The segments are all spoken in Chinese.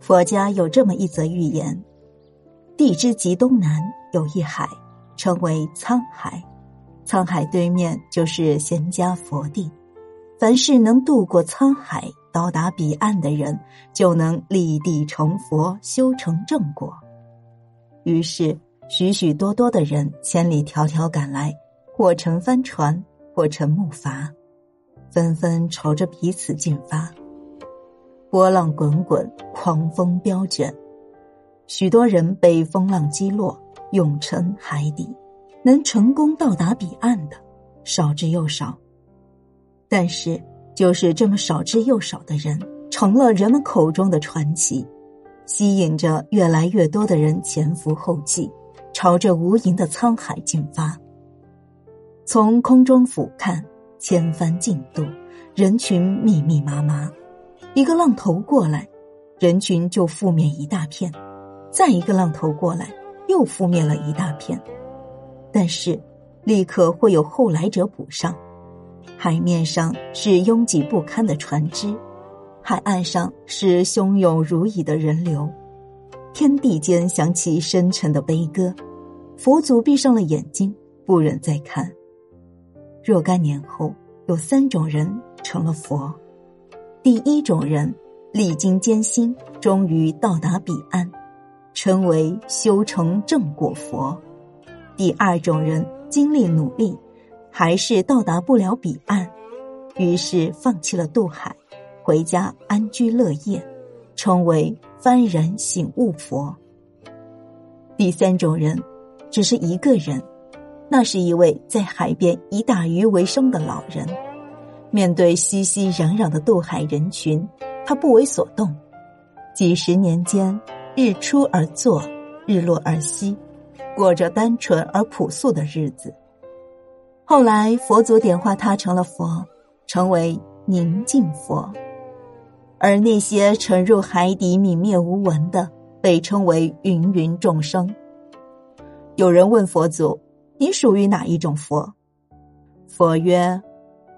佛家有这么一则寓言：地之极东南有一海，称为沧海。沧海对面就是贤家佛地。凡是能渡过沧海到达彼岸的人，就能立地成佛，修成正果。于是，许许多多的人千里迢迢赶来，或乘帆船，或乘木筏，纷纷朝着彼此进发。波浪滚滚，狂风飙卷，许多人被风浪击落，永沉海底。能成功到达彼岸的，少之又少。但是，就是这么少之又少的人，成了人们口中的传奇，吸引着越来越多的人前赴后继，朝着无垠的沧海进发。从空中俯瞰，千帆竞渡，人群密密麻麻。一个浪头过来，人群就覆灭一大片；再一个浪头过来，又覆灭了一大片。但是，立刻会有后来者补上。海面上是拥挤不堪的船只，海岸上是汹涌如蚁的人流，天地间响起深沉的悲歌。佛祖闭上了眼睛，不忍再看。若干年后，有三种人成了佛：第一种人历经艰辛，终于到达彼岸，称为修成正果佛；第二种人经历努力。还是到达不了彼岸，于是放弃了渡海，回家安居乐业，称为幡然醒悟佛。第三种人，只是一个人，那是一位在海边以打鱼为生的老人。面对熙熙攘攘的渡海人群，他不为所动。几十年间，日出而作，日落而息，过着单纯而朴素的日子。后来，佛祖点化他成了佛，成为宁静佛，而那些沉入海底泯灭无闻的，被称为芸芸众生。有人问佛祖：“你属于哪一种佛？”佛曰：“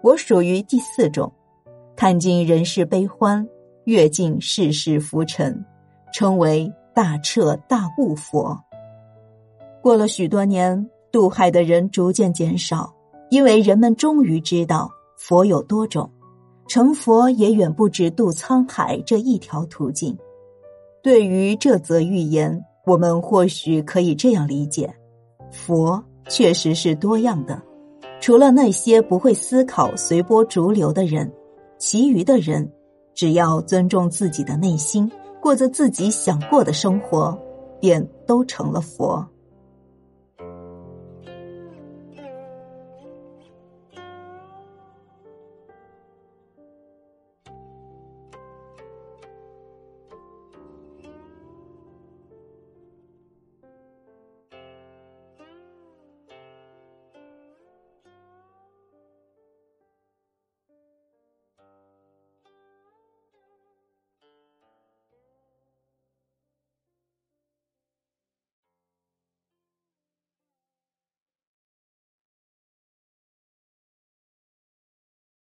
我属于第四种，看尽人世悲欢，阅尽世事浮沉，称为大彻大悟佛。”过了许多年，渡海的人逐渐减少。因为人们终于知道佛有多种，成佛也远不止渡沧海这一条途径。对于这则寓言，我们或许可以这样理解：佛确实是多样的。除了那些不会思考、随波逐流的人，其余的人只要尊重自己的内心，过着自己想过的生活，便都成了佛。